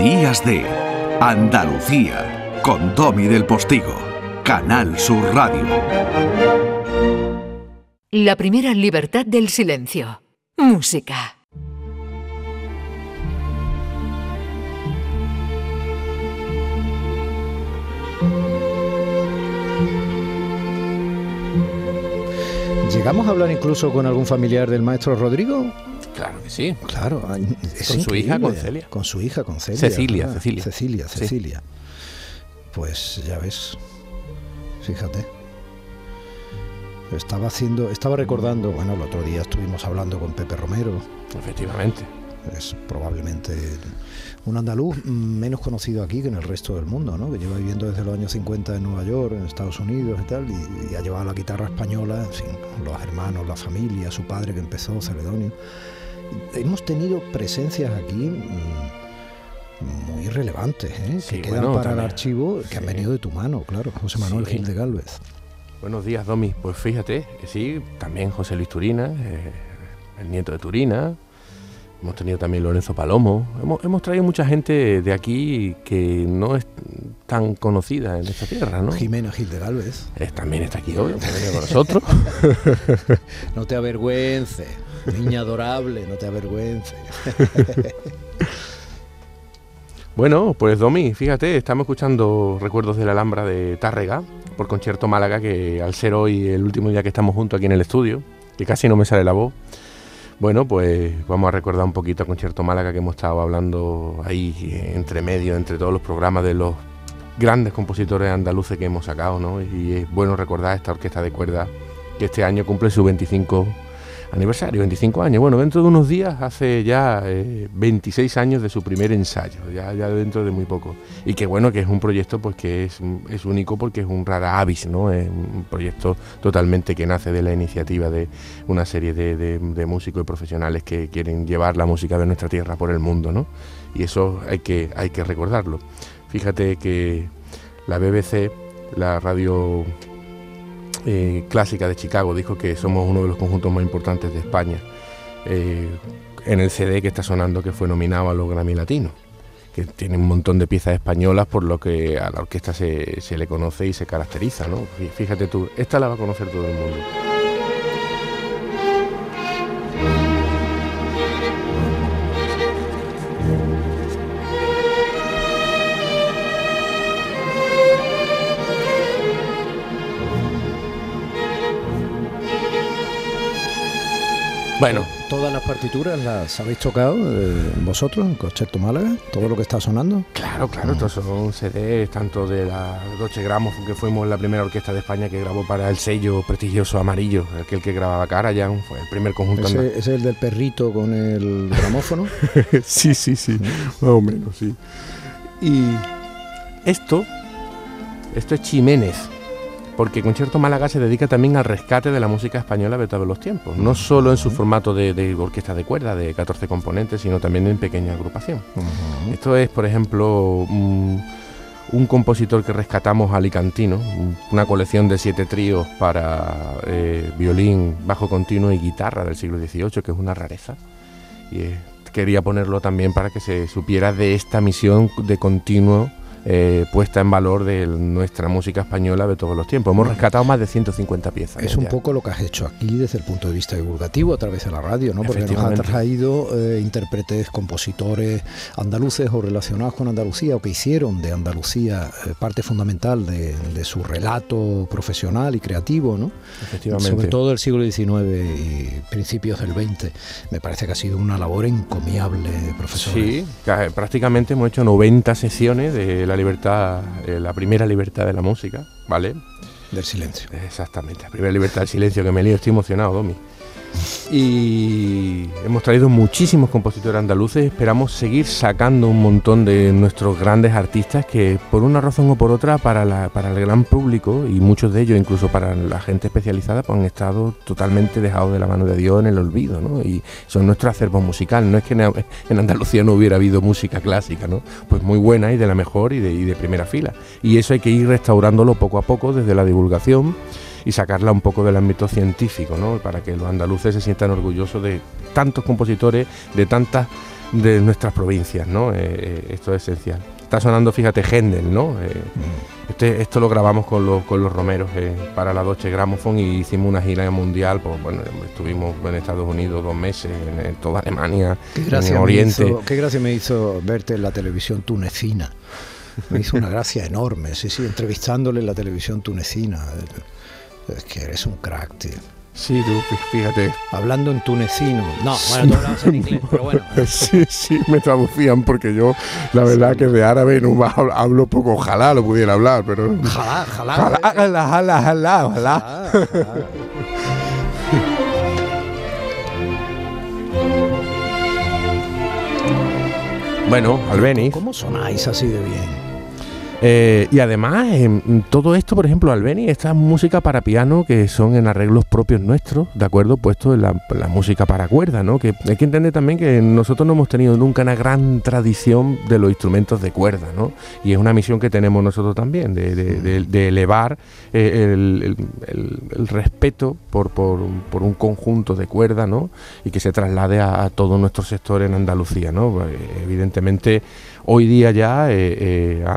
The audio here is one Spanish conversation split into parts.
Días de Andalucía con Domi del Postigo, Canal Sur Radio. La primera libertad del silencio. Música. ¿Llegamos a hablar incluso con algún familiar del maestro Rodrigo? Que sí. Claro, es con su hija, con. Celia. Con su hija, con Celia. Cecilia. Cecilia. Cecilia, Sí. Cecilia. Pues ya ves, fíjate. Estaba haciendo, estaba recordando, bueno, el otro día estuvimos hablando con Pepe Romero, Efectivamente. es probablemente un andaluz menos conocido aquí que en el resto del mundo, ¿no? que lleva viviendo desde los años 50 en Nueva York, en Estados Unidos y tal, y, y ha llevado la guitarra española, en fin, los hermanos, la familia, su padre que empezó, Celedonio. Hemos tenido presencias aquí mm, muy relevantes, ¿eh? Sí, que quedan bueno, para el archivo, que han venido de tu mano, claro, José Manuel Sí. Gil de Galvez. Buenos días, Domi. Pues fíjate, que sí, también José Luis Turina, eh, el nieto de Turina. Hemos tenido también Lorenzo Palomo. Hemos, hemos traído mucha gente de aquí que no es tan conocida en esta tierra, ¿no? Jimena Gil de Galvez. Es- también está aquí hoy, con nosotros. No te avergüences, niña adorable, no te avergüences. Bueno, pues Domi, fíjate, estamos escuchando Recuerdos de la Alhambra de Tárrega por Concierto Málaga, que al ser hoy el último día que estamos juntos aquí en el estudio, que casi no me sale la voz, bueno, pues vamos a recordar un poquito a Concierto Málaga que hemos estado hablando ahí entre medio, entre todos los programas de los grandes compositores andaluces que hemos sacado, ¿no? Y es bueno recordar esta orquesta de cuerdas que este año cumple su 25 aniversario, 25 años. Bueno, dentro de unos días hace ya eh, 26 años de su primer ensayo, ya, dentro de muy poco. Y que bueno, que es un proyecto pues que es, es único porque es un rara avis, ¿no? Es un proyecto totalmente que nace de la iniciativa de una serie de, de- de músicos y profesionales que quieren llevar la música de nuestra tierra por el mundo, ¿no? Y eso hay que, hay que recordarlo. Fíjate que la BBC, la radio eh, clásica de Chicago dijo que somos uno de los conjuntos más importantes de España eh, en el CD que está sonando que fue nominado a los Grammy Latinos que tiene un montón de piezas españolas por lo que a la orquesta se, se le conoce y se caracteriza ¿no? Fí- fíjate tú, esta la va a conocer todo el mundo bueno Todas las partituras las habéis tocado eh, vosotros en Concerto Málaga, todo lo que está sonando. Claro, claro, estos son CDs, tanto de la Deutsche Grammophon, que fuimos la primera orquesta de España que grabó para el sello prestigioso amarillo, aquel que grababa Karajan, fue el primer conjunto andaluz. Ese, ese es el del perrito con el gramófono. sí, sí, sí, más o menos, sí. Y esto, esto es Chiménez, porque Concierto Málaga se dedica también al rescate de la música española de todos los tiempos, no solo en su formato de, de orquesta de cuerda de 14 componentes, sino también en pequeña agrupación. Ujú. Esto es, por ejemplo, un, un compositor que rescatamos alicantino, un- una colección de siete tríos para eh, violín, bajo continuo y guitarra del siglo XVIII, que es una rareza. Y eh, quería ponerlo también para que se supiera de esta misión de continuo eh, puesta en valor de nuestra música española de todos los tiempos. Hemos rescatado más de 150 piezas. Es un ya. poco lo que has hecho aquí desde el punto de vista divulgativo a través de la radio, ¿no? Porque nos has traído eh, intérpretes, compositores andaluces o relacionados con Andalucía o que hicieron de Andalucía eh, parte fundamental de, de su relato profesional y creativo, ¿no? Efectivamente. Sobre todo del siglo XIX y principios del XX. Me parece que ha sido una labor encomiable, profesor. Sí, ca- prácticamente hemos hecho 90 sesiones de la libertad, eh, la primera libertad de la música, ¿vale? Del silencio. Exactamente, la primera libertad del silencio que me lío, estoy emocionado, Domi. Y hemos traído muchísimos compositores andaluces, esperamos seguir sacando un montón de nuestros grandes artistas que por una razón o por otra para, para el gran público y muchos de ellos incluso para la gente especializada pues han estado totalmente dejados de la mano de Dios en el olvido, ¿no? Y son nuestro acervo musical, no es que en, Andalucía no hubiera habido música clásica, ¿no? Pues muy buena y de la mejor y de primera fila. Y eso hay que ir restaurándolo poco a poco desde la divulgación y sacarla un poco del ámbito científico, ¿no? Para que los andaluces se sientan orgullosos de tantos compositores, de tantas de nuestras provincias, ¿no? esto es esencial. Está sonando, fíjate, Händel, ¿no? Mm. Este, esto lo grabamos con los, con los romeros para la Deutsche Grammophon y hicimos una gira mundial, pues bueno, estuvimos en Estados Unidos dos meses, en, toda Alemania, en Oriente. qué gracia me hizo verte en la televisión tunecina. Me hizo una gracia enorme, sí, sí, entrevistándole en la televisión tunecina. Es que eres un crack, tío. Sí, tú, fíjate. Hablando en tunecino. No, bueno, tú hablabas en inglés, pero bueno. sí, sí, me traducían porque yo, la verdad, que de árabe no hablo poco. Ojalá lo pudiera hablar, pero. Ojalá, ojalá. Ojalá, ojalá, ojalá. Bueno, Albeni. ¿Cómo sonáis así de bien? Eh, y además, todo esto, por ejemplo, Albeni, esta música para piano que son en arreglos propios nuestros, ¿de acuerdo? Puesto en la, música para cuerda, ¿no? Que hay que entender también que nosotros no hemos tenido nunca una gran tradición de los instrumentos de cuerda, ¿no? Y es una misión que tenemos nosotros también, de, elevar eh, el, respeto por, por, un conjunto de cuerda, ¿no? Y que se traslade a, a todo nuestro sector en Andalucía, ¿no? Eh, evidentemente Hoy día ya eh, eh, a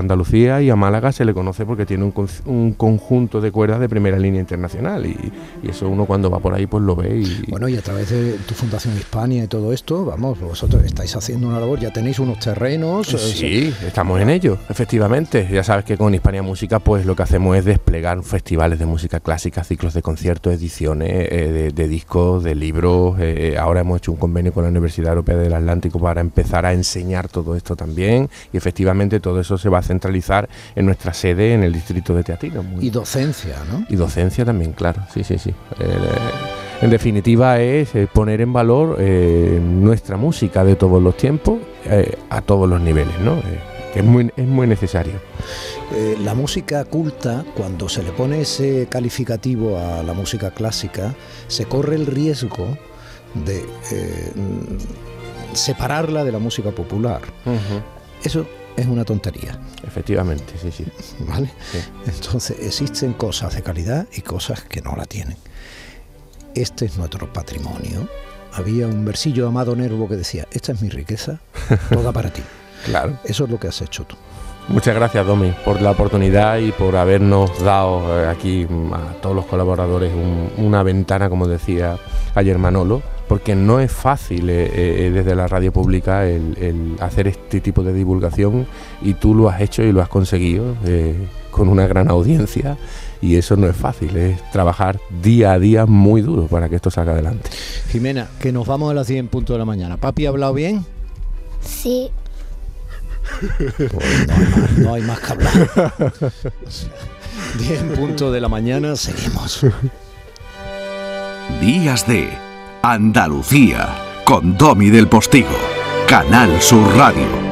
Y a Málaga se le conoce porque tiene un, conjunto de cuerdas de primera línea internacional y, eso uno cuando va por ahí pues lo ve. Y, bueno, y a través de tu Fundación Hispania y todo esto, vamos, vosotros estáis haciendo una labor, ya tenéis unos terrenos. Sí, estamos en ello, efectivamente. Ya sabes que con Hispania Música pues lo que hacemos es desplegar festivales de música clásica, ciclos de conciertos, ediciones eh, de, discos, de libros. ahora hemos hecho un convenio con la Universidad Europea del Atlántico para empezar a enseñar todo esto también y efectivamente todo eso se va a centralizar en nuestra sede en el distrito de Teatino. Y docencia, ¿no? Y docencia también, claro, sí, sí, sí. Eh, en definitiva es eh, poner en valor eh, nuestra música de todos los tiempos a todos los niveles, ¿no? que es muy, es muy necesario. la música culta, cuando se le pone ese calificativo a la música clásica, se corre el riesgo de separarla de la música popular. Eso es una tontería. Efectivamente, sí, sí. ¿Vale? Entonces existen cosas de calidad y cosas que no la tienen. Este es nuestro patrimonio. Había un versillo de Amado Nervo que decía, esta es mi riqueza, toda para ti. claro. Eso es lo que has hecho tú. Muchas gracias, Domi, por la oportunidad y por habernos dado eh, aquí a todos los colaboradores una ventana, como decía ayer Manolo, porque no es fácil eh, eh, desde la radio pública el, hacer este tipo de divulgación y tú lo has hecho y lo has conseguido con una gran audiencia y eso no es fácil, es trabajar día a día muy duro para que esto salga adelante. Jimena, que nos vamos a las 10 en punto de la mañana. ¿Papi ha hablado bien? Sí no, hay más, que hablar. 10 en punto de la mañana, seguimos. Días de Andalucía, con Domi del Postigo, Canal Sur Radio.